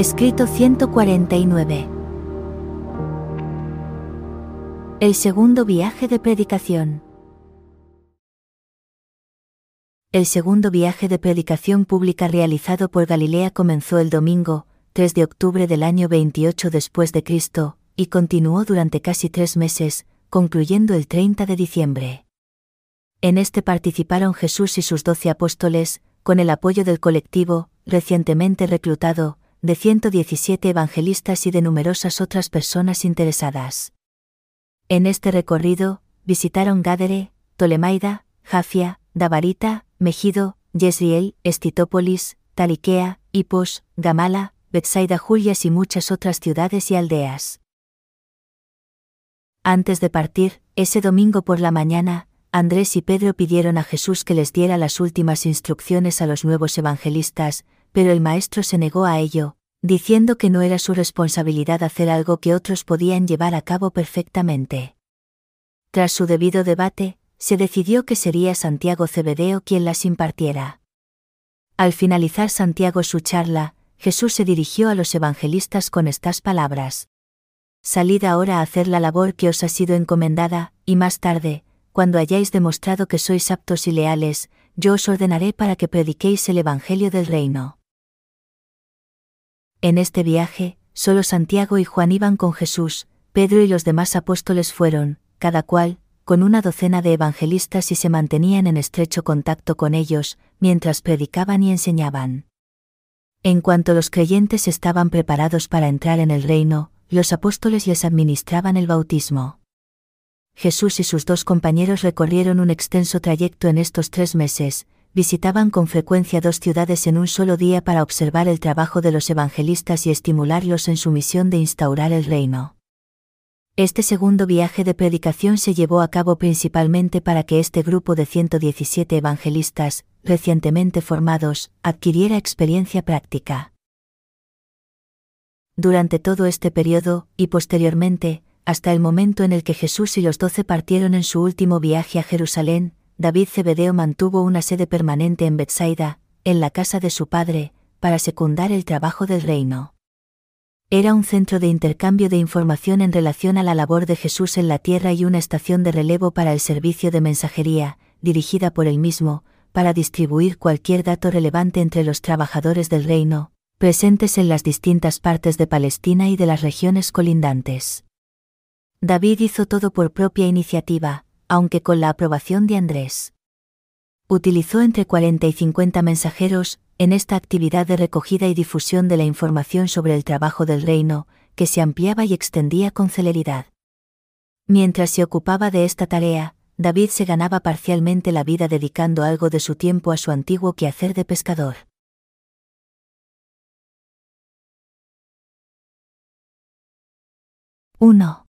Escrito 149. El segundo viaje de predicación. El segundo viaje de predicación pública realizado por Galilea comenzó el domingo, 3 de octubre del año 28 después de Cristo, y continuó durante casi tres meses, concluyendo el 30 de diciembre. En este participaron Jesús y sus doce apóstoles, con el apoyo del colectivo, recientemente reclutado, de 117 evangelistas y de numerosas otras personas interesadas. En este recorrido, visitaron Gádere, Tolemaida, Jafia, Dabarita, Megido, Yesriel, Estitópolis, Taliquea, Hipos, Gamala, Betsaida Julias y muchas otras ciudades y aldeas. Antes de partir, ese domingo por la mañana, Andrés y Pedro pidieron a Jesús que les diera las últimas instrucciones a los nuevos evangelistas, pero el maestro se negó a ello, diciendo que no era su responsabilidad hacer algo que otros podían llevar a cabo perfectamente. Tras su debido debate, se decidió que sería Santiago Cebedeo quien las impartiera. Al finalizar Santiago su charla, Jesús se dirigió a los evangelistas con estas palabras. Salid ahora a hacer la labor que os ha sido encomendada, y más tarde, cuando hayáis demostrado que sois aptos y leales, yo os ordenaré para que prediquéis el Evangelio del reino. En este viaje, solo Santiago y Juan iban con Jesús, Pedro y los demás apóstoles fueron, cada cual, con una docena de evangelistas y se mantenían en estrecho contacto con ellos, mientras predicaban y enseñaban. En cuanto los creyentes estaban preparados para entrar en el reino, los apóstoles les administraban el bautismo. Jesús y sus dos compañeros recorrieron un extenso trayecto en estos tres meses, visitaban con frecuencia dos ciudades en un solo día para observar el trabajo de los evangelistas y estimularlos en su misión de instaurar el reino. Este segundo viaje de predicación se llevó a cabo principalmente para que este grupo de 117 evangelistas, recientemente formados, adquiriera experiencia práctica. Durante todo este periodo, y posteriormente, hasta el momento en el que Jesús y los doce partieron en su último viaje a Jerusalén, David Cebedeo mantuvo una sede permanente en Bethsaida, en la casa de su padre, para secundar el trabajo del reino. Era un centro de intercambio de información en relación a la labor de Jesús en la tierra y una estación de relevo para el servicio de mensajería, dirigida por él mismo, para distribuir cualquier dato relevante entre los trabajadores del reino, presentes en las distintas partes de Palestina y de las regiones colindantes. David hizo todo por propia iniciativa, aunque con la aprobación de Andrés. Utilizó entre 40 y 50 mensajeros, en esta actividad de recogida y difusión de la información sobre el trabajo del reino, que se ampliaba y extendía con celeridad. Mientras se ocupaba de esta tarea, David se ganaba parcialmente la vida dedicando algo de su tiempo a su antiguo quehacer de pescador. ¡1!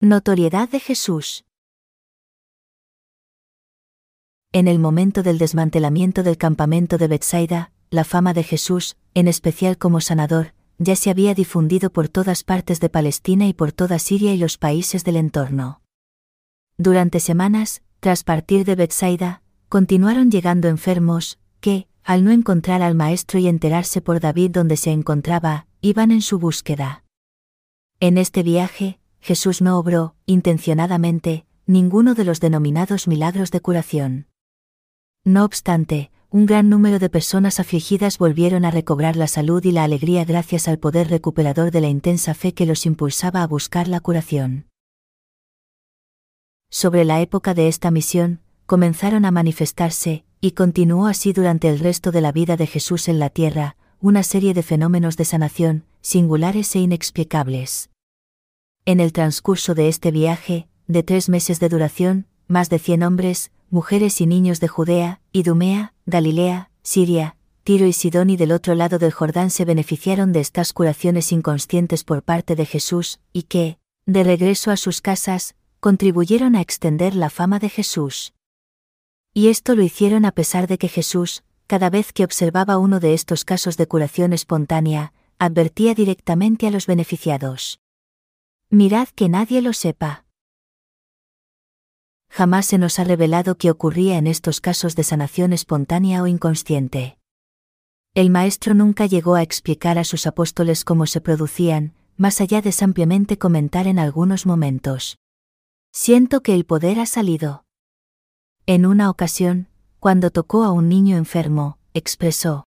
Notoriedad de Jesús. En el momento del desmantelamiento del campamento de Bethsaida, la fama de Jesús, en especial como sanador, ya se había difundido por todas partes de Palestina y por toda Siria y los países del entorno. Durante semanas, tras partir de Bethsaida, continuaron llegando enfermos, que, al no encontrar al maestro y enterarse por David donde se encontraba, iban en su búsqueda. En este viaje, Jesús no obró, intencionadamente, ninguno de los denominados milagros de curación. No obstante, un gran número de personas afligidas volvieron a recobrar la salud y la alegría gracias al poder recuperador de la intensa fe que los impulsaba a buscar la curación. Sobre la época de esta misión, comenzaron a manifestarse, y continuó así durante el resto de la vida de Jesús en la tierra, una serie de fenómenos de sanación, singulares e inexplicables. En el transcurso de este viaje, de tres meses de duración, más de cien hombres, mujeres y niños de Judea, Idumea, Galilea, Siria, Tiro y Sidón y del otro lado del Jordán se beneficiaron de estas curaciones inconscientes por parte de Jesús, y que, de regreso a sus casas, contribuyeron a extender la fama de Jesús. Y esto lo hicieron a pesar de que Jesús, cada vez que observaba uno de estos casos de curación espontánea, advertía directamente a los beneficiados. Mirad que nadie lo sepa jamás se nos ha revelado qué ocurría en estos casos de sanación espontánea o inconsciente. El Maestro nunca llegó a explicar a sus apóstoles cómo se producían, más allá de simplemente comentar en algunos momentos. Siento que el poder ha salido. En una ocasión, cuando tocó a un niño enfermo, expresó.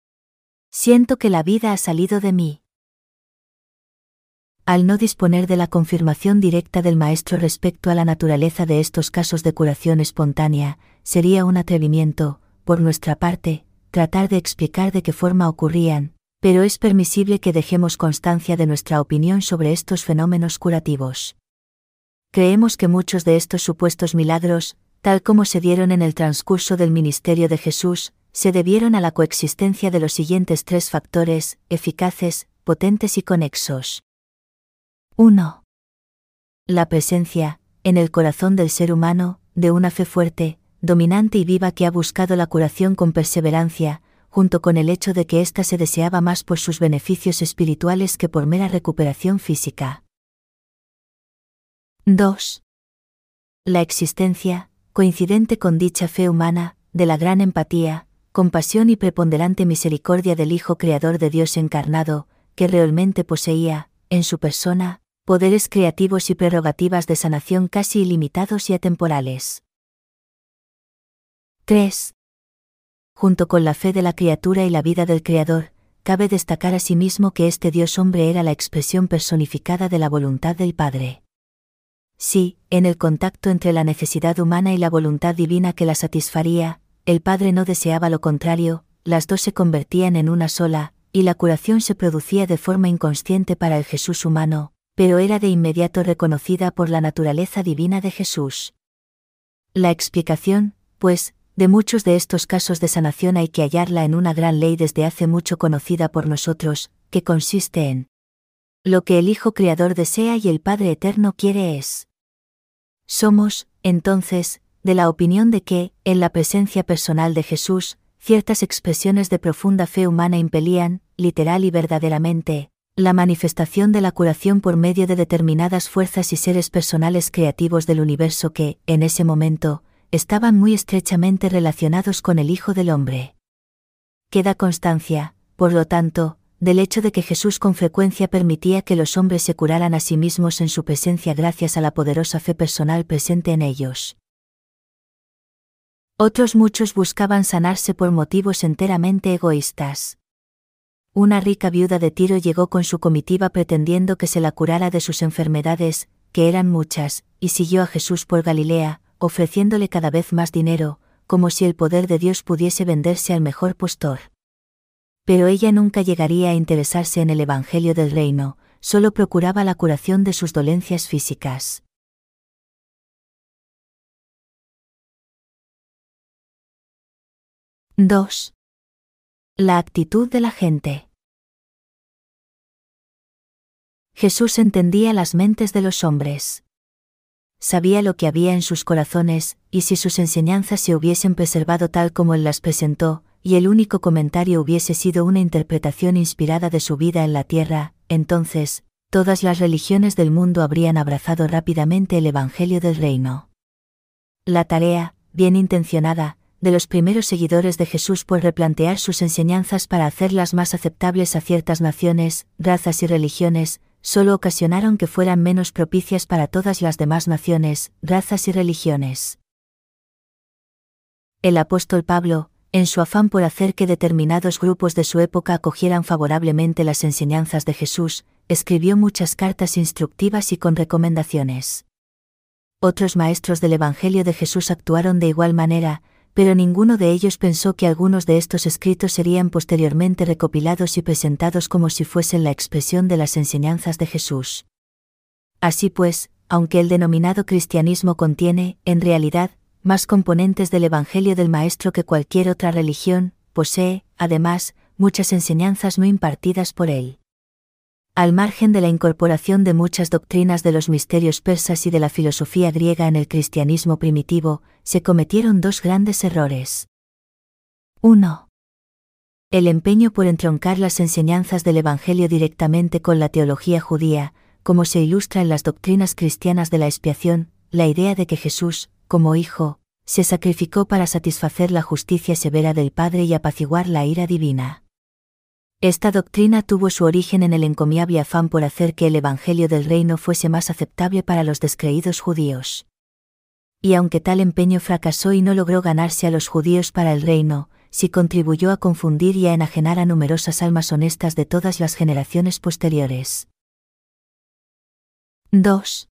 Siento que la vida ha salido de mí. Al no disponer de la confirmación directa del maestro respecto a la naturaleza de estos casos de curación espontánea, sería un atrevimiento, por nuestra parte, tratar de explicar de qué forma ocurrían, pero es permisible que dejemos constancia de nuestra opinión sobre estos fenómenos curativos. Creemos que muchos de estos supuestos milagros, tal como se dieron en el transcurso del ministerio de Jesús, se debieron a la coexistencia de los siguientes tres factores, eficaces, potentes y conexos. 1. La presencia, en el corazón del ser humano, de una fe fuerte, dominante y viva que ha buscado la curación con perseverancia, junto con el hecho de que ésta se deseaba más por sus beneficios espirituales que por mera recuperación física. 2. La existencia, coincidente con dicha fe humana, de la gran empatía, compasión y preponderante misericordia del Hijo Creador de Dios encarnado, que realmente poseía, en su persona, poderes creativos y prerrogativas de sanación casi ilimitados y atemporales. 3. Junto con la fe de la criatura y la vida del Creador, cabe destacar asimismo que este Dios hombre era la expresión personificada de la voluntad del Padre. Sí, en el contacto entre la necesidad humana y la voluntad divina que la satisfaría, el Padre no deseaba lo contrario, las dos se convertían en una sola, y la curación se producía de forma inconsciente para el Jesús humano, pero era de inmediato reconocida por la naturaleza divina de Jesús. La explicación, pues, de muchos de estos casos de sanación hay que hallarla en una gran ley desde hace mucho conocida por nosotros, que consiste en lo que el Hijo Creador desea y el Padre Eterno quiere es. Somos, entonces, de la opinión de que, en la presencia personal de Jesús, ciertas expresiones de profunda fe humana impelían, literal y verdaderamente, la manifestación de la curación por medio de determinadas fuerzas y seres personales creativos del universo que, en ese momento, estaban muy estrechamente relacionados con el Hijo del Hombre. Queda constancia, por lo tanto, del hecho de que Jesús con frecuencia permitía que los hombres se curaran a sí mismos en su presencia gracias a la poderosa fe personal presente en ellos. Otros muchos buscaban sanarse por motivos enteramente egoístas. Una rica viuda de Tiro llegó con su comitiva pretendiendo que se la curara de sus enfermedades, que eran muchas, y siguió a Jesús por Galilea, ofreciéndole cada vez más dinero, como si el poder de Dios pudiese venderse al mejor postor. Pero ella nunca llegaría a interesarse en el Evangelio del Reino, solo procuraba la curación de sus dolencias físicas. 2. La actitud de la gente. Jesús entendía las mentes de los hombres. Sabía lo que había en sus corazones, y si sus enseñanzas se hubiesen preservado tal como él las presentó, y el único comentario hubiese sido una interpretación inspirada de su vida en la tierra, entonces, todas las religiones del mundo habrían abrazado rápidamente el Evangelio del Reino. La tarea, bien intencionada, de los primeros seguidores de Jesús por replantear sus enseñanzas para hacerlas más aceptables a ciertas naciones, razas y religiones, solo ocasionaron que fueran menos propicias para todas las demás naciones, razas y religiones. El apóstol Pablo, en su afán por hacer que determinados grupos de su época acogieran favorablemente las enseñanzas de Jesús, escribió muchas cartas instructivas y con recomendaciones. Otros maestros del Evangelio de Jesús actuaron de igual manera, pero ninguno de ellos pensó que algunos de estos escritos serían posteriormente recopilados y presentados como si fuesen la expresión de las enseñanzas de Jesús. Así pues, aunque el denominado cristianismo contiene, en realidad, más componentes del Evangelio del Maestro que cualquier otra religión, posee, además, muchas enseñanzas no impartidas por él. Al margen de la incorporación de muchas doctrinas de los misterios persas y de la filosofía griega en el cristianismo primitivo, se cometieron dos grandes errores. 1. El empeño por entroncar las enseñanzas del Evangelio directamente con la teología judía, como se ilustra en las doctrinas cristianas de la expiación, la idea de que Jesús, como Hijo, se sacrificó para satisfacer la justicia severa del Padre y apaciguar la ira divina. Esta doctrina tuvo su origen en el encomiable afán por hacer que el Evangelio del Reino fuese más aceptable para los descreídos judíos. Y aunque tal empeño fracasó y no logró ganarse a los judíos para el reino, sí contribuyó a confundir y a enajenar a numerosas almas honestas de todas las generaciones posteriores. 2.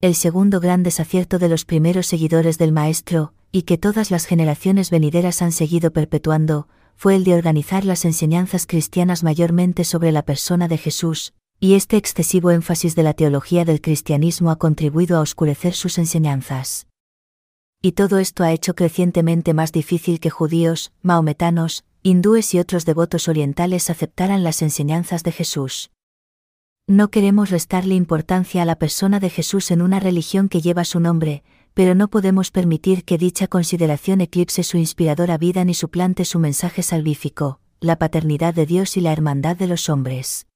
El segundo gran desacierto de los primeros seguidores del Maestro, y que todas las generaciones venideras han seguido perpetuando, fue el de organizar las enseñanzas cristianas mayormente sobre la persona de Jesús, y este excesivo énfasis de la teología del cristianismo ha contribuido a oscurecer sus enseñanzas. Y todo esto ha hecho crecientemente más difícil que judíos, maometanos, hindúes y otros devotos orientales aceptaran las enseñanzas de Jesús. No queremos restarle importancia a la persona de Jesús en una religión que lleva su nombre, pero no podemos permitir que dicha consideración eclipse su inspiradora vida ni suplante su mensaje salvífico, la paternidad de Dios y la hermandad de los hombres.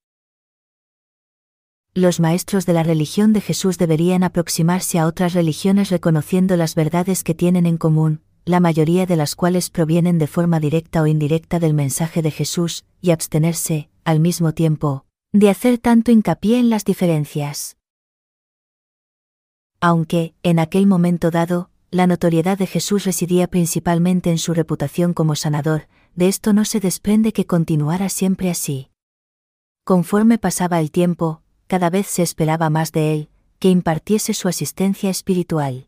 Los maestros de la religión de Jesús deberían aproximarse a otras religiones reconociendo las verdades que tienen en común, la mayoría de las cuales provienen de forma directa o indirecta del mensaje de Jesús, y abstenerse, al mismo tiempo, de hacer tanto hincapié en las diferencias aunque, en aquel momento dado, la notoriedad de Jesús residía principalmente en su reputación como sanador, de esto no se desprende que continuara siempre así. Conforme pasaba el tiempo, cada vez se esperaba más de él, que impartiese su asistencia espiritual.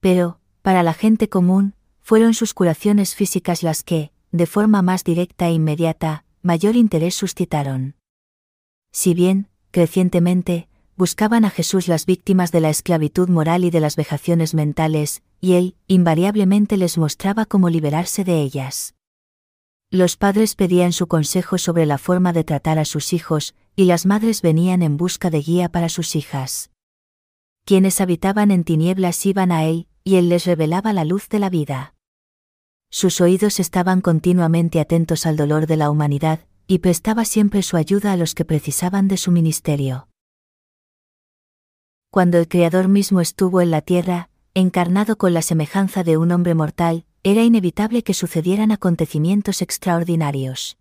Pero, para la gente común, fueron sus curaciones físicas las que, de forma más directa e inmediata, mayor interés suscitaron. Si bien, crecientemente, buscaban a Jesús las víctimas de la esclavitud moral y de las vejaciones mentales, y él, invariablemente les mostraba cómo liberarse de ellas. Los padres pedían su consejo sobre la forma de tratar a sus hijos, y las madres venían en busca de guía para sus hijas. Quienes habitaban en tinieblas iban a él, y él les revelaba la luz de la vida. Sus oídos estaban continuamente atentos al dolor de la humanidad, y prestaba siempre su ayuda a los que precisaban de su ministerio cuando el Creador mismo estuvo en la tierra, encarnado con la semejanza de un hombre mortal, era inevitable que sucedieran acontecimientos extraordinarios.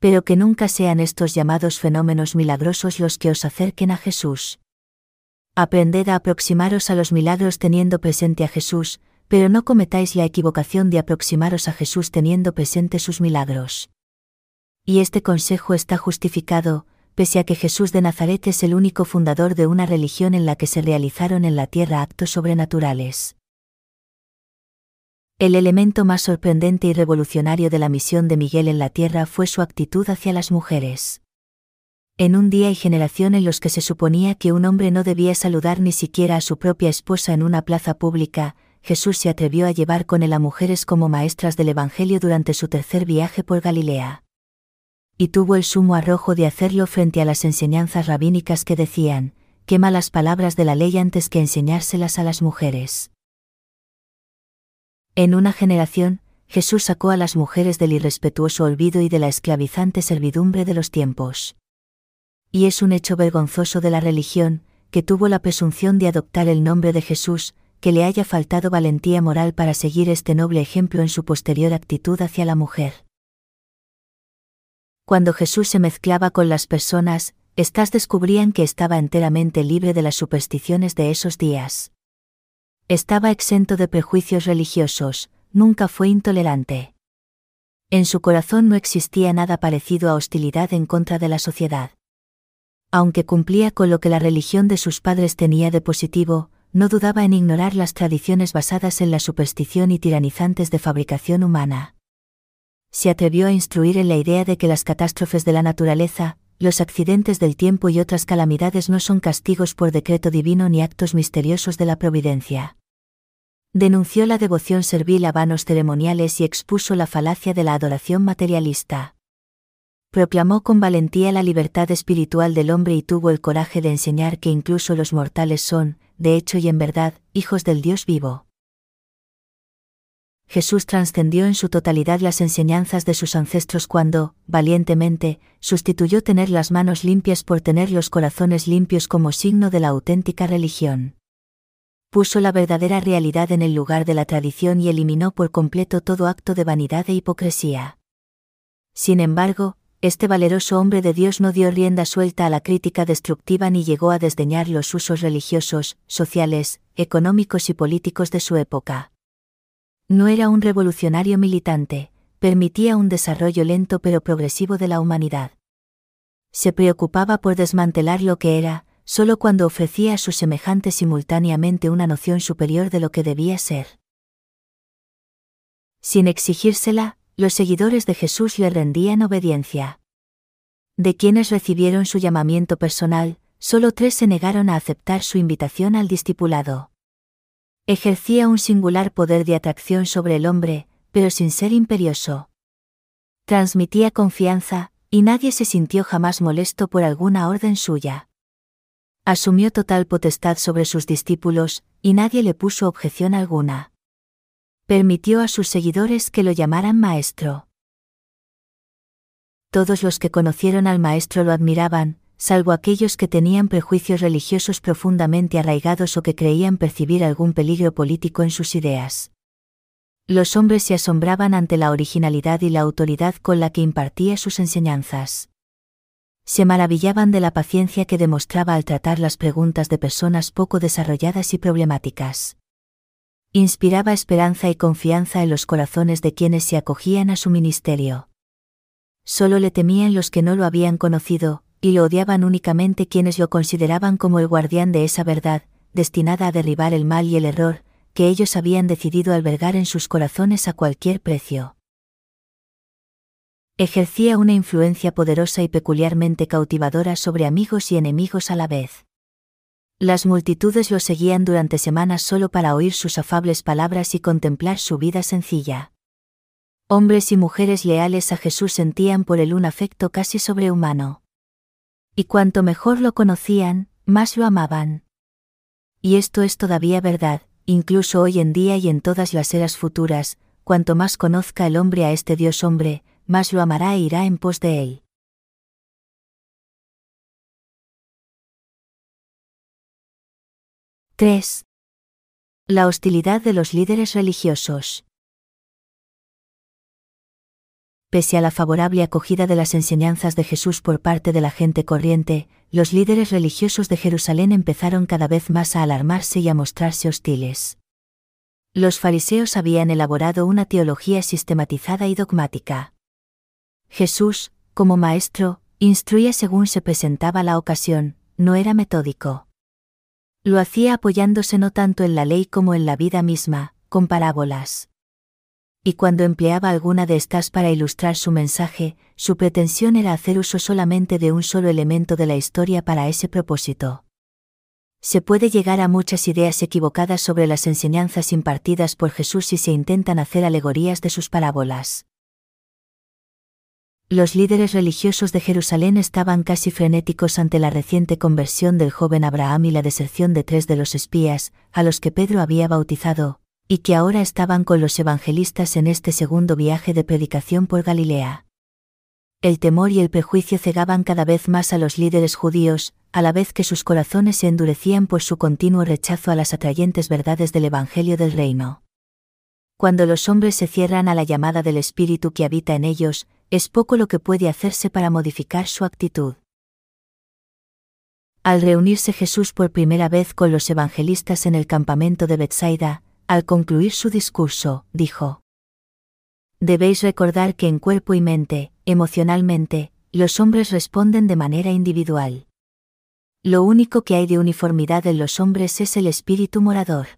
Pero que nunca sean estos llamados fenómenos milagrosos los que os acerquen a Jesús. Aprended a aproximaros a los milagros teniendo presente a Jesús, pero no cometáis la equivocación de aproximaros a Jesús teniendo presente sus milagros. Y este consejo está justificado, pese a que Jesús de Nazaret es el único fundador de una religión en la que se realizaron en la tierra actos sobrenaturales. El elemento más sorprendente y revolucionario de la misión de Miguel en la tierra fue su actitud hacia las mujeres. En un día y generación en los que se suponía que un hombre no debía saludar ni siquiera a su propia esposa en una plaza pública, Jesús se atrevió a llevar con él a mujeres como maestras del Evangelio durante su tercer viaje por Galilea y tuvo el sumo arrojo de hacerlo frente a las enseñanzas rabínicas que decían, quema las palabras de la ley antes que enseñárselas a las mujeres. En una generación, Jesús sacó a las mujeres del irrespetuoso olvido y de la esclavizante servidumbre de los tiempos. Y es un hecho vergonzoso de la religión, que tuvo la presunción de adoptar el nombre de Jesús, que le haya faltado valentía moral para seguir este noble ejemplo en su posterior actitud hacia la mujer. Cuando Jesús se mezclaba con las personas, éstas descubrían que estaba enteramente libre de las supersticiones de esos días. Estaba exento de prejuicios religiosos, nunca fue intolerante. En su corazón no existía nada parecido a hostilidad en contra de la sociedad. Aunque cumplía con lo que la religión de sus padres tenía de positivo, no dudaba en ignorar las tradiciones basadas en la superstición y tiranizantes de fabricación humana se atrevió a instruir en la idea de que las catástrofes de la naturaleza, los accidentes del tiempo y otras calamidades no son castigos por decreto divino ni actos misteriosos de la providencia. Denunció la devoción servil a vanos ceremoniales y expuso la falacia de la adoración materialista. Proclamó con valentía la libertad espiritual del hombre y tuvo el coraje de enseñar que incluso los mortales son, de hecho y en verdad, hijos del Dios vivo. Jesús trascendió en su totalidad las enseñanzas de sus ancestros cuando, valientemente, sustituyó tener las manos limpias por tener los corazones limpios como signo de la auténtica religión. Puso la verdadera realidad en el lugar de la tradición y eliminó por completo todo acto de vanidad e hipocresía. Sin embargo, este valeroso hombre de Dios no dio rienda suelta a la crítica destructiva ni llegó a desdeñar los usos religiosos, sociales, económicos y políticos de su época. No era un revolucionario militante, permitía un desarrollo lento pero progresivo de la humanidad. Se preocupaba por desmantelar lo que era, solo cuando ofrecía a sus semejantes simultáneamente una noción superior de lo que debía ser. Sin exigírsela, los seguidores de Jesús le rendían obediencia. De quienes recibieron su llamamiento personal, solo tres se negaron a aceptar su invitación al discipulado. Ejercía un singular poder de atracción sobre el hombre, pero sin ser imperioso. Transmitía confianza, y nadie se sintió jamás molesto por alguna orden suya. Asumió total potestad sobre sus discípulos, y nadie le puso objeción alguna permitió a sus seguidores que lo llamaran maestro. Todos los que conocieron al maestro lo admiraban, salvo aquellos que tenían prejuicios religiosos profundamente arraigados o que creían percibir algún peligro político en sus ideas. Los hombres se asombraban ante la originalidad y la autoridad con la que impartía sus enseñanzas. Se maravillaban de la paciencia que demostraba al tratar las preguntas de personas poco desarrolladas y problemáticas inspiraba esperanza y confianza en los corazones de quienes se acogían a su ministerio. Solo le temían los que no lo habían conocido, y lo odiaban únicamente quienes lo consideraban como el guardián de esa verdad, destinada a derribar el mal y el error, que ellos habían decidido albergar en sus corazones a cualquier precio. Ejercía una influencia poderosa y peculiarmente cautivadora sobre amigos y enemigos a la vez. Las multitudes lo seguían durante semanas solo para oír sus afables palabras y contemplar su vida sencilla. Hombres y mujeres leales a Jesús sentían por él un afecto casi sobrehumano. Y cuanto mejor lo conocían, más lo amaban. Y esto es todavía verdad, incluso hoy en día y en todas las eras futuras, cuanto más conozca el hombre a este Dios hombre, más lo amará e irá en pos de él. 3. La hostilidad de los líderes religiosos. Pese a la favorable acogida de las enseñanzas de Jesús por parte de la gente corriente, los líderes religiosos de Jerusalén empezaron cada vez más a alarmarse y a mostrarse hostiles. Los fariseos habían elaborado una teología sistematizada y dogmática. Jesús, como maestro, instruía según se presentaba la ocasión, no era metódico. Lo hacía apoyándose no tanto en la ley como en la vida misma, con parábolas. Y cuando empleaba alguna de estas para ilustrar su mensaje, su pretensión era hacer uso solamente de un solo elemento de la historia para ese propósito. Se puede llegar a muchas ideas equivocadas sobre las enseñanzas impartidas por Jesús si se intentan hacer alegorías de sus parábolas los líderes religiosos de Jerusalén estaban casi frenéticos ante la reciente conversión del joven Abraham y la deserción de tres de los espías, a los que Pedro había bautizado, y que ahora estaban con los evangelistas en este segundo viaje de predicación por Galilea. El temor y el prejuicio cegaban cada vez más a los líderes judíos, a la vez que sus corazones se endurecían por su continuo rechazo a las atrayentes verdades del Evangelio del Reino. Cuando los hombres se cierran a la llamada del Espíritu que habita en ellos, es poco lo que puede hacerse para modificar su actitud. Al reunirse Jesús por primera vez con los evangelistas en el campamento de Bethsaida, al concluir su discurso, dijo, Debéis recordar que en cuerpo y mente, emocionalmente, los hombres responden de manera individual. Lo único que hay de uniformidad en los hombres es el espíritu morador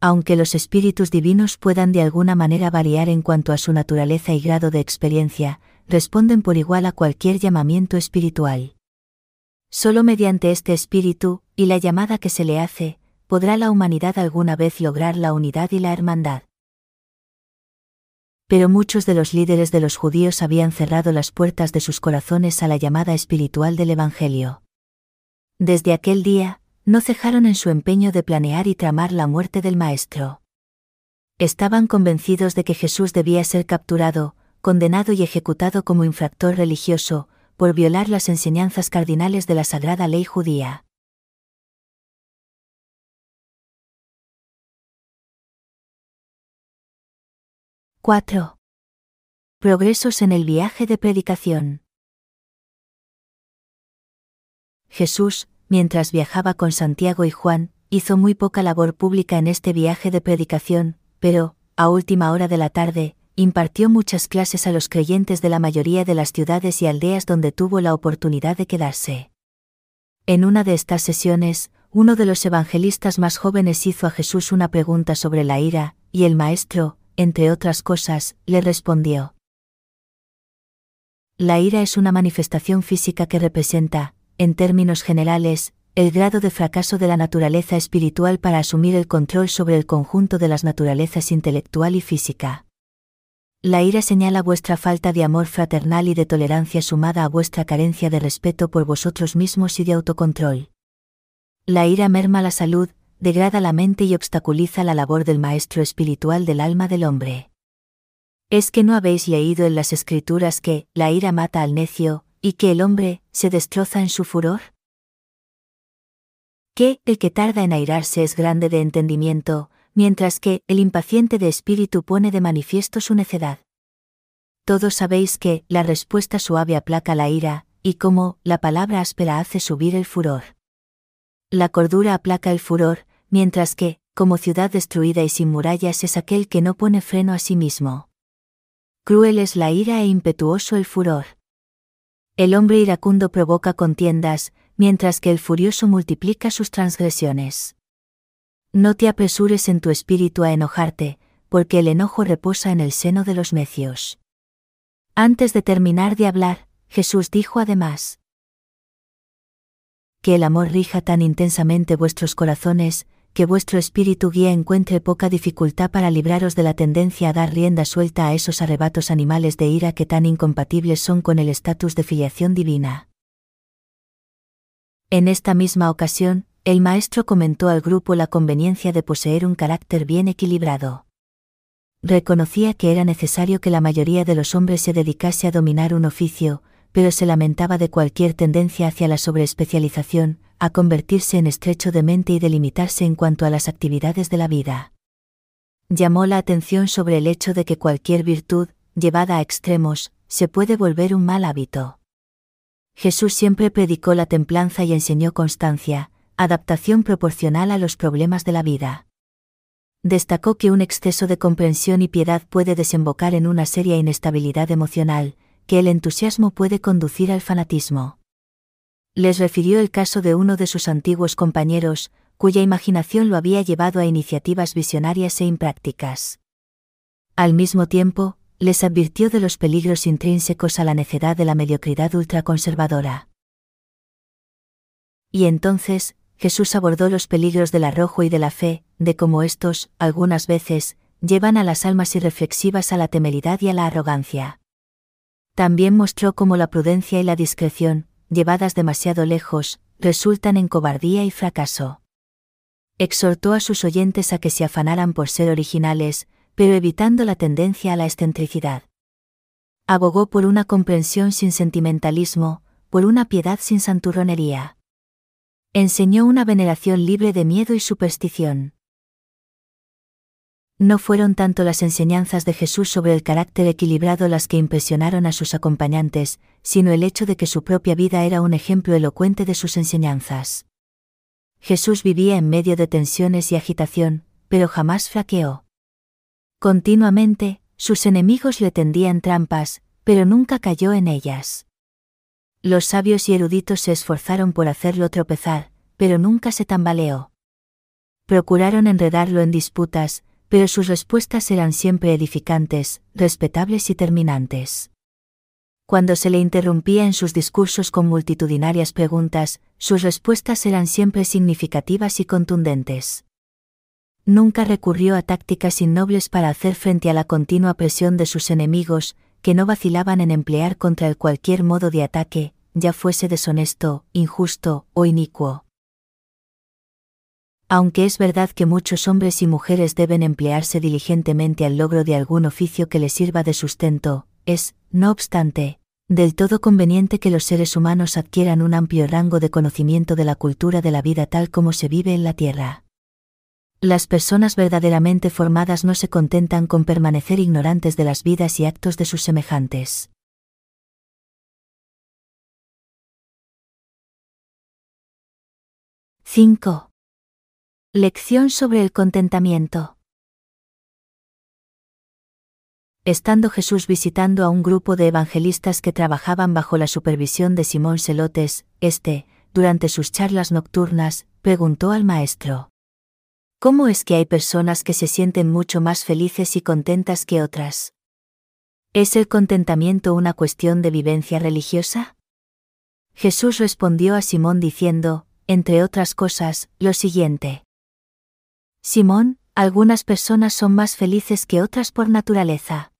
aunque los espíritus divinos puedan de alguna manera variar en cuanto a su naturaleza y grado de experiencia, responden por igual a cualquier llamamiento espiritual. Solo mediante este espíritu, y la llamada que se le hace, podrá la humanidad alguna vez lograr la unidad y la hermandad. Pero muchos de los líderes de los judíos habían cerrado las puertas de sus corazones a la llamada espiritual del Evangelio. Desde aquel día, no cejaron en su empeño de planear y tramar la muerte del Maestro. Estaban convencidos de que Jesús debía ser capturado, condenado y ejecutado como infractor religioso, por violar las enseñanzas cardinales de la sagrada ley judía. Progresos en el viaje de predicación. Jesús, mientras viajaba con Santiago y Juan, hizo muy poca labor pública en este viaje de predicación, pero, a última hora de la tarde, impartió muchas clases a los creyentes de la mayoría de las ciudades y aldeas donde tuvo la oportunidad de quedarse. En una de estas sesiones, uno de los evangelistas más jóvenes hizo a Jesús una pregunta sobre la ira, y el maestro, entre otras cosas, le respondió. La ira es una manifestación física que representa, en términos generales, el grado de fracaso de la naturaleza espiritual para asumir el control sobre el conjunto de las naturalezas intelectual y física. La ira señala vuestra falta de amor fraternal y de tolerancia sumada a vuestra carencia de respeto por vosotros mismos y de autocontrol. La ira merma la salud, degrada la mente y obstaculiza la labor del maestro espiritual del alma del hombre. ¿Es que no habéis leído en las escrituras que la ira mata al necio, y que el hombre se destroza en su furor? Que el que tarda en airarse es grande de entendimiento, mientras que el impaciente de espíritu pone de manifiesto su necedad. Todos sabéis que la respuesta suave aplaca la ira, y como la palabra áspera hace subir el furor. La cordura aplaca el furor, mientras que, como ciudad destruida y sin murallas es aquel que no pone freno a sí mismo. Cruel es la ira e impetuoso el furor. El hombre iracundo provoca contiendas, mientras que el furioso multiplica sus transgresiones. No te apresures en tu espíritu a enojarte, porque el enojo reposa en el seno de los necios. Antes de terminar de hablar, Jesús dijo además, Que el amor rija tan intensamente vuestros corazones, que vuestro espíritu guía encuentre poca dificultad para libraros de la tendencia a dar rienda suelta a esos arrebatos animales de ira que tan incompatibles son con el estatus de filiación divina. En esta misma ocasión, el maestro comentó al grupo la conveniencia de poseer un carácter bien equilibrado. Reconocía que era necesario que la mayoría de los hombres se dedicase a dominar un oficio, pero se lamentaba de cualquier tendencia hacia la sobreespecialización, a convertirse en estrecho de mente y delimitarse en cuanto a las actividades de la vida. Llamó la atención sobre el hecho de que cualquier virtud, llevada a extremos, se puede volver un mal hábito. Jesús siempre predicó la templanza y enseñó constancia, adaptación proporcional a los problemas de la vida. Destacó que un exceso de comprensión y piedad puede desembocar en una seria inestabilidad emocional, que el entusiasmo puede conducir al fanatismo les refirió el caso de uno de sus antiguos compañeros, cuya imaginación lo había llevado a iniciativas visionarias e imprácticas. Al mismo tiempo, les advirtió de los peligros intrínsecos a la necedad de la mediocridad ultraconservadora. Y entonces, Jesús abordó los peligros del arrojo y de la fe, de cómo estos, algunas veces, llevan a las almas irreflexivas a la temeridad y a la arrogancia. También mostró cómo la prudencia y la discreción, llevadas demasiado lejos, resultan en cobardía y fracaso. Exhortó a sus oyentes a que se afanaran por ser originales, pero evitando la tendencia a la excentricidad. Abogó por una comprensión sin sentimentalismo, por una piedad sin santurronería. Enseñó una veneración libre de miedo y superstición. No fueron tanto las enseñanzas de Jesús sobre el carácter equilibrado las que impresionaron a sus acompañantes, sino el hecho de que su propia vida era un ejemplo elocuente de sus enseñanzas. Jesús vivía en medio de tensiones y agitación, pero jamás flaqueó. Continuamente, sus enemigos le tendían trampas, pero nunca cayó en ellas. Los sabios y eruditos se esforzaron por hacerlo tropezar, pero nunca se tambaleó. Procuraron enredarlo en disputas, pero sus respuestas eran siempre edificantes, respetables y terminantes. Cuando se le interrumpía en sus discursos con multitudinarias preguntas, sus respuestas eran siempre significativas y contundentes. Nunca recurrió a tácticas innobles para hacer frente a la continua presión de sus enemigos, que no vacilaban en emplear contra él cualquier modo de ataque, ya fuese deshonesto, injusto o inicuo. Aunque es verdad que muchos hombres y mujeres deben emplearse diligentemente al logro de algún oficio que les sirva de sustento, es, no obstante, del todo conveniente que los seres humanos adquieran un amplio rango de conocimiento de la cultura de la vida tal como se vive en la Tierra. Las personas verdaderamente formadas no se contentan con permanecer ignorantes de las vidas y actos de sus semejantes. —5. Lección sobre el contentamiento. Estando Jesús visitando a un grupo de evangelistas que trabajaban bajo la supervisión de Simón Selotes, este, durante sus charlas nocturnas, preguntó al maestro. ¿Cómo es que hay personas que se sienten mucho más felices y contentas que otras? ¿Es el contentamiento una cuestión de vivencia religiosa? Jesús respondió a Simón diciendo, entre otras cosas, lo siguiente. Simón, algunas personas son más felices que otras por naturaleza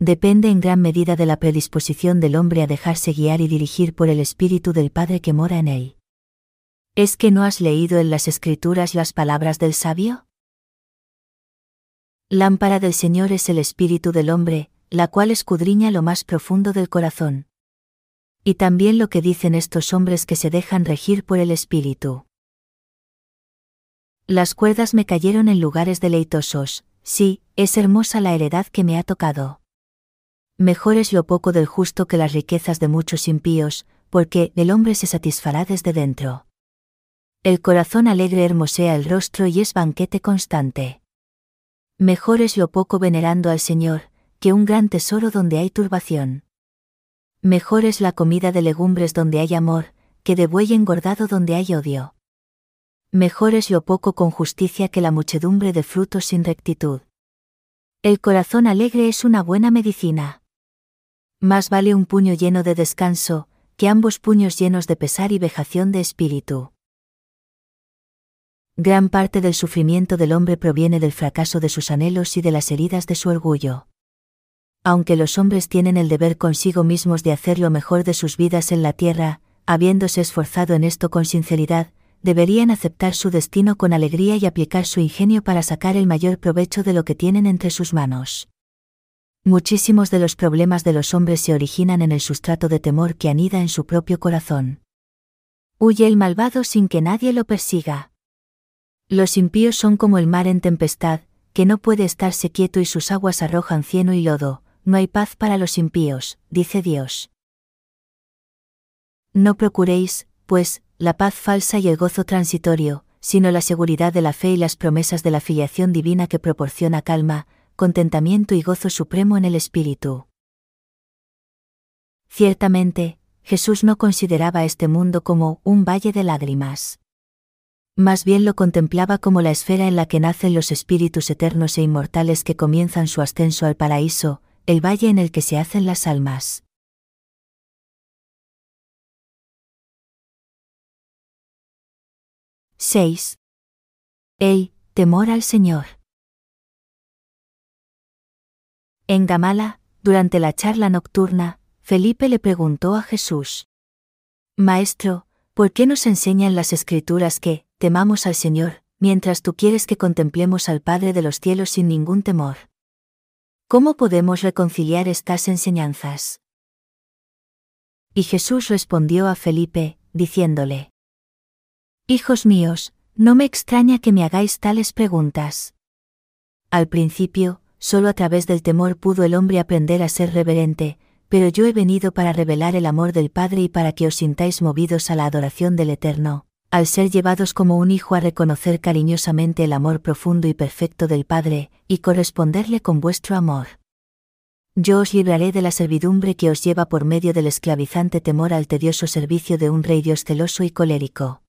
depende en gran medida de la predisposición del hombre a dejarse guiar y dirigir por el Espíritu del Padre que mora en él. ¿Es que no has leído en las Escrituras las palabras del sabio? Lámpara del Señor es el Espíritu del hombre, la cual escudriña lo más profundo del corazón. Y también lo que dicen estos hombres que se dejan regir por el Espíritu. Las cuerdas me cayeron en lugares deleitosos, sí, es hermosa la heredad que me ha tocado. Mejor es lo poco del justo que las riquezas de muchos impíos, porque el hombre se satisfará desde dentro. El corazón alegre hermosea el rostro y es banquete constante. Mejor es lo poco venerando al Señor, que un gran tesoro donde hay turbación. Mejor es la comida de legumbres donde hay amor, que de buey engordado donde hay odio. Mejor es lo poco con justicia que la muchedumbre de frutos sin rectitud. El corazón alegre es una buena medicina. Más vale un puño lleno de descanso, que ambos puños llenos de pesar y vejación de espíritu. Gran parte del sufrimiento del hombre proviene del fracaso de sus anhelos y de las heridas de su orgullo. Aunque los hombres tienen el deber consigo mismos de hacer lo mejor de sus vidas en la tierra, habiéndose esforzado en esto con sinceridad, deberían aceptar su destino con alegría y aplicar su ingenio para sacar el mayor provecho de lo que tienen entre sus manos. Muchísimos de los problemas de los hombres se originan en el sustrato de temor que anida en su propio corazón. Huye el malvado sin que nadie lo persiga. Los impíos son como el mar en tempestad, que no puede estarse quieto y sus aguas arrojan cieno y lodo, no hay paz para los impíos, dice Dios. No procuréis, pues, la paz falsa y el gozo transitorio, sino la seguridad de la fe y las promesas de la filiación divina que proporciona calma, contentamiento y gozo supremo en el Espíritu. Ciertamente, Jesús no consideraba este mundo como un valle de lágrimas. Más bien lo contemplaba como la esfera en la que nacen los espíritus eternos e inmortales que comienzan su ascenso al paraíso, el valle en el que se hacen las almas. —6. El temor al Señor. En Gamala, durante la charla nocturna, Felipe le preguntó a Jesús. Maestro, ¿por qué nos enseñan las escrituras que, temamos al Señor, mientras tú quieres que contemplemos al Padre de los cielos sin ningún temor? ¿Cómo podemos reconciliar estas enseñanzas? Y Jesús respondió a Felipe, diciéndole, Hijos míos, no me extraña que me hagáis tales preguntas. Al principio, solo a través del temor pudo el hombre aprender a ser reverente, pero yo he venido para revelar el amor del Padre y para que os sintáis movidos a la adoración del Eterno, al ser llevados como un hijo a reconocer cariñosamente el amor profundo y perfecto del Padre, y corresponderle con vuestro amor. Yo os libraré de la servidumbre que os lleva por medio del esclavizante temor al tedioso servicio de un rey Dios celoso y colérico.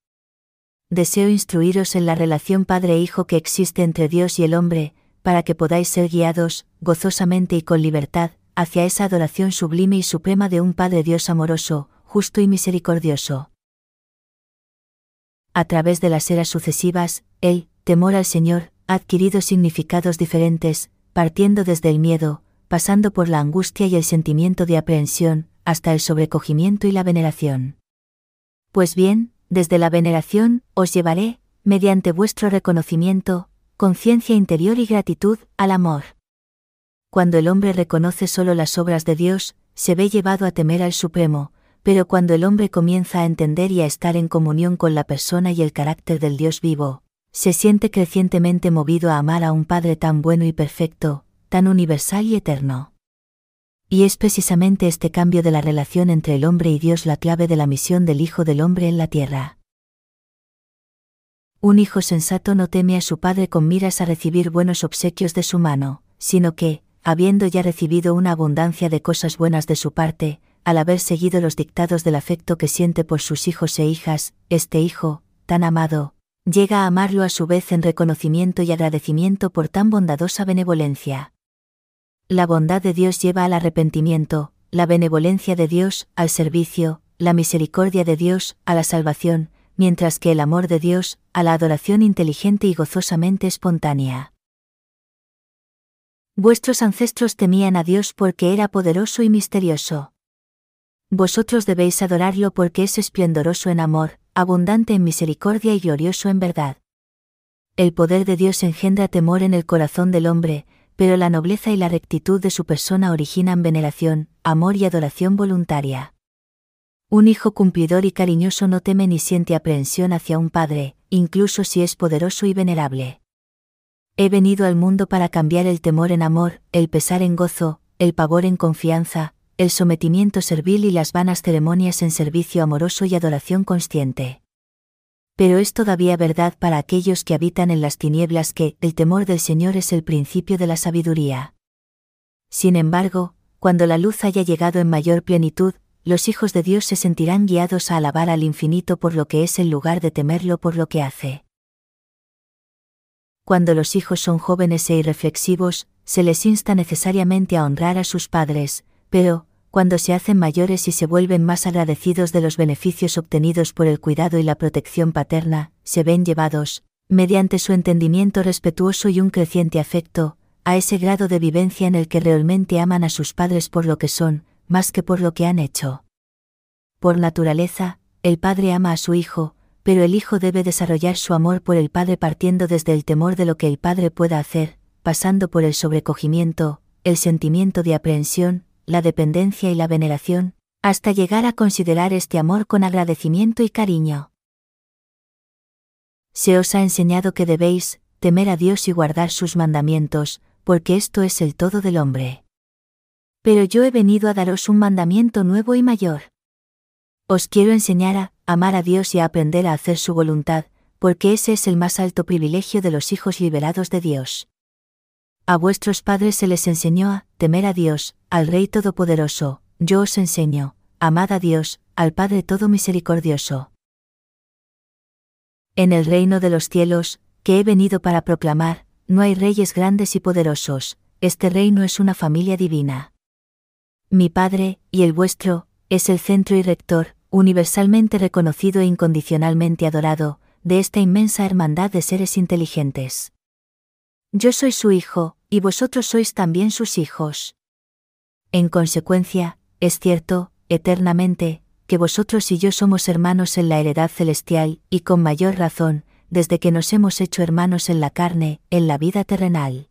Deseo instruiros en la relación Padre-Hijo que existe entre Dios y el hombre, para que podáis ser guiados, gozosamente y con libertad, hacia esa adoración sublime y suprema de un Padre Dios amoroso, justo y misericordioso. A través de las eras sucesivas, el temor al Señor ha adquirido significados diferentes, partiendo desde el miedo, pasando por la angustia y el sentimiento de aprehensión, hasta el sobrecogimiento y la veneración. Pues bien, desde la veneración, os llevaré, mediante vuestro reconocimiento, conciencia interior y gratitud al amor. Cuando el hombre reconoce solo las obras de Dios, se ve llevado a temer al Supremo, pero cuando el hombre comienza a entender y a estar en comunión con la persona y el carácter del Dios vivo, Se siente crecientemente movido a amar a un Padre tan bueno y perfecto, tan universal y eterno. Y es precisamente este cambio de la relación entre el hombre y Dios la clave de la misión del Hijo del Hombre en la tierra. Un hijo sensato no teme a su padre con miras a recibir buenos obsequios de su mano, sino que, habiendo ya recibido una abundancia de cosas buenas de su parte, al haber seguido los dictados del afecto que siente por sus hijos e hijas, este hijo, tan amado, llega a amarlo a su vez en reconocimiento y agradecimiento por tan bondadosa benevolencia. La bondad de Dios lleva al arrepentimiento, la benevolencia de Dios al servicio, la misericordia de Dios a la salvación, mientras que el amor de Dios a la adoración inteligente y gozosamente espontánea. Vuestros ancestros temían a Dios porque era poderoso y misterioso. Vosotros debéis adorarlo porque es esplendoroso en amor, abundante en misericordia y glorioso en verdad. El poder de Dios engendra temor en el corazón del hombre, pero la nobleza y la rectitud de su persona originan veneración, amor y adoración voluntaria. Un hijo cumplidor y cariñoso no teme ni siente aprehensión hacia un padre, incluso si es poderoso y venerable. He venido al mundo para cambiar el temor en amor, el pesar en gozo, el pavor en confianza, el sometimiento servil y las vanas ceremonias en servicio amoroso y adoración consciente pero es todavía verdad para aquellos que habitan en las tinieblas que el temor del Señor es el principio de la sabiduría. Sin embargo, cuando la luz haya llegado en mayor plenitud, los hijos de Dios se sentirán guiados a alabar al infinito por lo que es en lugar de temerlo por lo que hace. Cuando los hijos son jóvenes e irreflexivos, se les insta necesariamente a honrar a sus padres, pero, cuando se hacen mayores y se vuelven más agradecidos de los beneficios obtenidos por el cuidado y la protección paterna, se ven llevados, mediante su entendimiento respetuoso y un creciente afecto, a ese grado de vivencia en el que realmente aman a sus padres por lo que son, más que por lo que han hecho. Por naturaleza, el padre ama a su hijo, pero el hijo debe desarrollar su amor por el padre partiendo desde el temor de lo que el padre pueda hacer, pasando por el sobrecogimiento, el sentimiento de aprehensión, la dependencia y la veneración, hasta llegar a considerar este amor con agradecimiento y cariño. Se os ha enseñado que debéis temer a Dios y guardar sus mandamientos, porque esto es el todo del hombre. Pero yo he venido a daros un mandamiento nuevo y mayor. Os quiero enseñar a amar a Dios y a aprender a hacer su voluntad, porque ese es el más alto privilegio de los hijos liberados de Dios. A vuestros padres se les enseñó a temer a Dios, al Rey Todopoderoso, yo os enseño, amad a Dios, al Padre Todo Misericordioso. En el reino de los cielos, que he venido para proclamar, no hay reyes grandes y poderosos, este reino es una familia divina. Mi Padre, y el vuestro, es el centro y rector, universalmente reconocido e incondicionalmente adorado, de esta inmensa hermandad de seres inteligentes. Yo soy su Hijo, y vosotros sois también sus hijos. En consecuencia, es cierto, eternamente, que vosotros y yo somos hermanos en la heredad celestial, y con mayor razón, desde que nos hemos hecho hermanos en la carne, en la vida terrenal.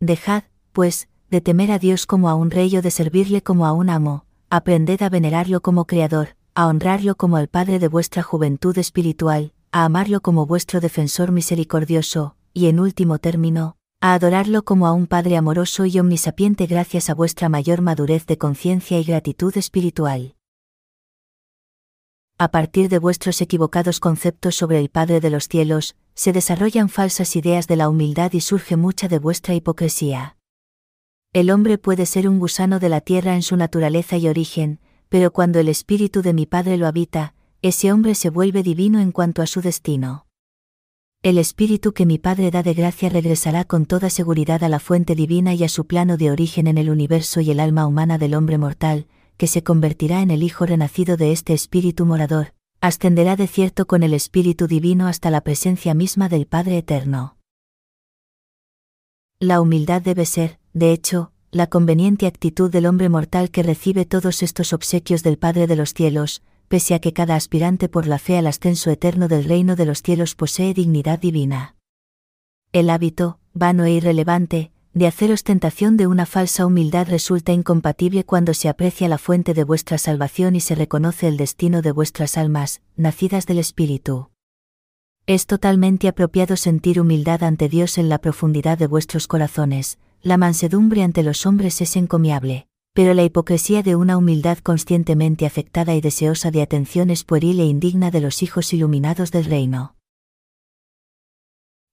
Dejad, pues, de temer a Dios como a un rey o de servirle como a un amo, aprended a venerarlo como Creador, a honrarlo como el Padre de vuestra juventud espiritual, a amarlo como vuestro defensor misericordioso, y en último término, a adorarlo como a un Padre amoroso y omnisapiente gracias a vuestra mayor madurez de conciencia y gratitud espiritual. A partir de vuestros equivocados conceptos sobre el Padre de los cielos, se desarrollan falsas ideas de la humildad y surge mucha de vuestra hipocresía. El hombre puede ser un gusano de la tierra en su naturaleza y origen, pero cuando el Espíritu de mi Padre lo habita, ese hombre se vuelve divino en cuanto a su destino el Espíritu que mi Padre da de gracia regresará con toda seguridad a la fuente divina y a su plano de origen en el universo y el alma humana del hombre mortal, que se convertirá en el Hijo renacido de este Espíritu morador, ascenderá de cierto con el Espíritu divino hasta la presencia misma del Padre eterno. La humildad debe ser, de hecho, la conveniente actitud del hombre mortal que recibe todos estos obsequios del Padre de los cielos, pese a que cada aspirante por la fe al ascenso eterno del reino de los cielos posee dignidad divina. El hábito, vano e irrelevante, de hacer ostentación de una falsa humildad resulta incompatible cuando se aprecia la fuente de vuestra salvación y se reconoce el destino de vuestras almas, nacidas del Espíritu. Es totalmente apropiado sentir humildad ante Dios en la profundidad de vuestros corazones, la mansedumbre ante los hombres es encomiable, pero la hipocresía de una humildad conscientemente afectada y deseosa de atención es pueril e indigna de los hijos iluminados del reino.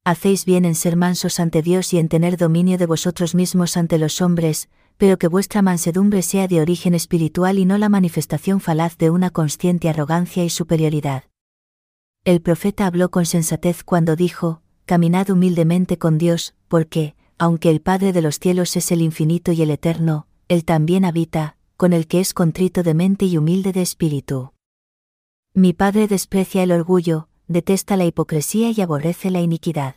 Hacéis bien en ser mansos ante Dios y en tener dominio de vosotros mismos ante los hombres, pero que vuestra mansedumbre sea de origen espiritual y no la manifestación falaz de una consciente arrogancia y superioridad. El profeta habló con sensatez cuando dijo, Caminad humildemente con Dios, porque, aunque el Padre de los cielos es el infinito y el eterno, Él también habita, con el que es contrito de mente y humilde de espíritu. Mi Padre desprecia el orgullo, detesta la hipocresía y aborrece la iniquidad.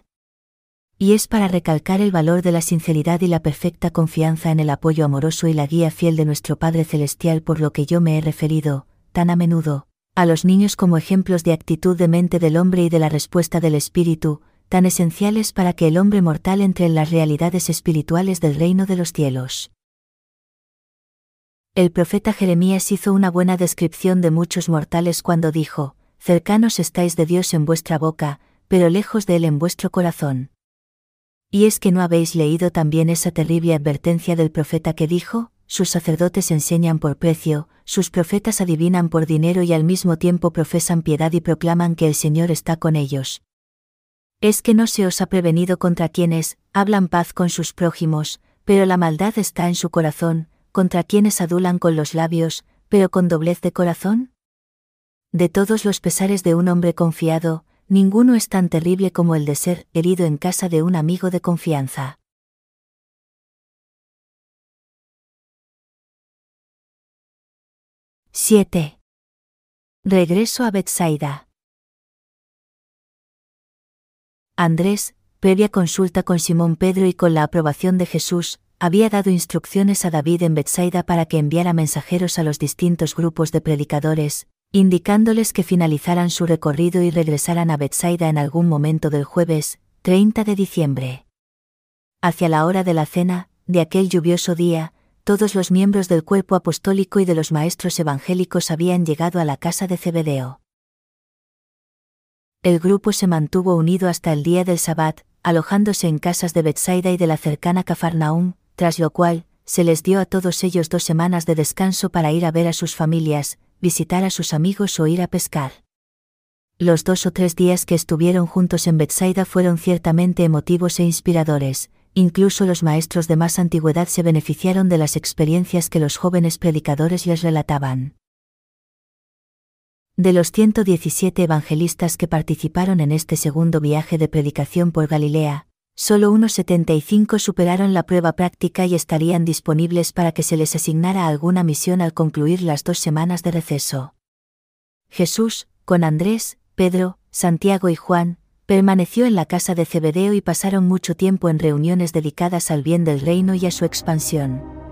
Y es para recalcar el valor de la sinceridad y la perfecta confianza en el apoyo amoroso y la guía fiel de nuestro Padre Celestial por lo que yo me he referido, tan a menudo, a los niños como ejemplos de actitud de mente del hombre y de la respuesta del espíritu, tan esenciales para que el hombre mortal entre en las realidades espirituales del reino de los cielos. El profeta Jeremías hizo una buena descripción de muchos mortales cuando dijo, Cercanos estáis de Dios en vuestra boca, pero lejos de él en vuestro corazón. ¿Y es que no habéis leído también esa terrible advertencia del profeta que dijo, sus sacerdotes enseñan por precio, sus profetas adivinan por dinero y al mismo tiempo profesan piedad y proclaman que el Señor está con ellos. Es que no se os ha prevenido contra quienes hablan paz con sus prójimos, pero la maldad está en su corazón, contra quienes adulan con los labios, pero con doblez de corazón? De todos los pesares de un hombre confiado, ninguno es tan terrible como el de ser herido en casa de un amigo de confianza. 7. Regreso a Bethsaida. Andrés, previa consulta con Simón Pedro y con la aprobación de Jesús, había dado instrucciones a David en Bethsaida para que enviara mensajeros a los distintos grupos de predicadores, indicándoles que finalizaran su recorrido y regresaran a Bethsaida en algún momento del jueves, 30 de diciembre. Hacia la hora de la cena, de aquel lluvioso día, todos los miembros del cuerpo apostólico y de los maestros evangélicos habían llegado a la casa de Cebedeo. El grupo se mantuvo unido hasta el día del Sabbat, alojándose en casas de Bethsaida y de la cercana Cafarnaum, tras lo cual, se les dio a todos ellos dos semanas de descanso para ir a ver a sus familias, visitar a sus amigos o ir a pescar. Los dos o tres días que estuvieron juntos en Bethsaida fueron ciertamente emotivos e inspiradores, incluso los maestros de más antigüedad se beneficiaron de las experiencias que los jóvenes predicadores les relataban. De los 117 evangelistas que participaron en este segundo viaje de predicación por Galilea, solo unos 75 superaron la prueba práctica y estarían disponibles para que se les asignara alguna misión al concluir las dos semanas de receso. Jesús, con Andrés, Pedro, Santiago y Juan, permaneció en la casa de Cebedeo y pasaron mucho tiempo en reuniones dedicadas al bien del reino y a su expansión.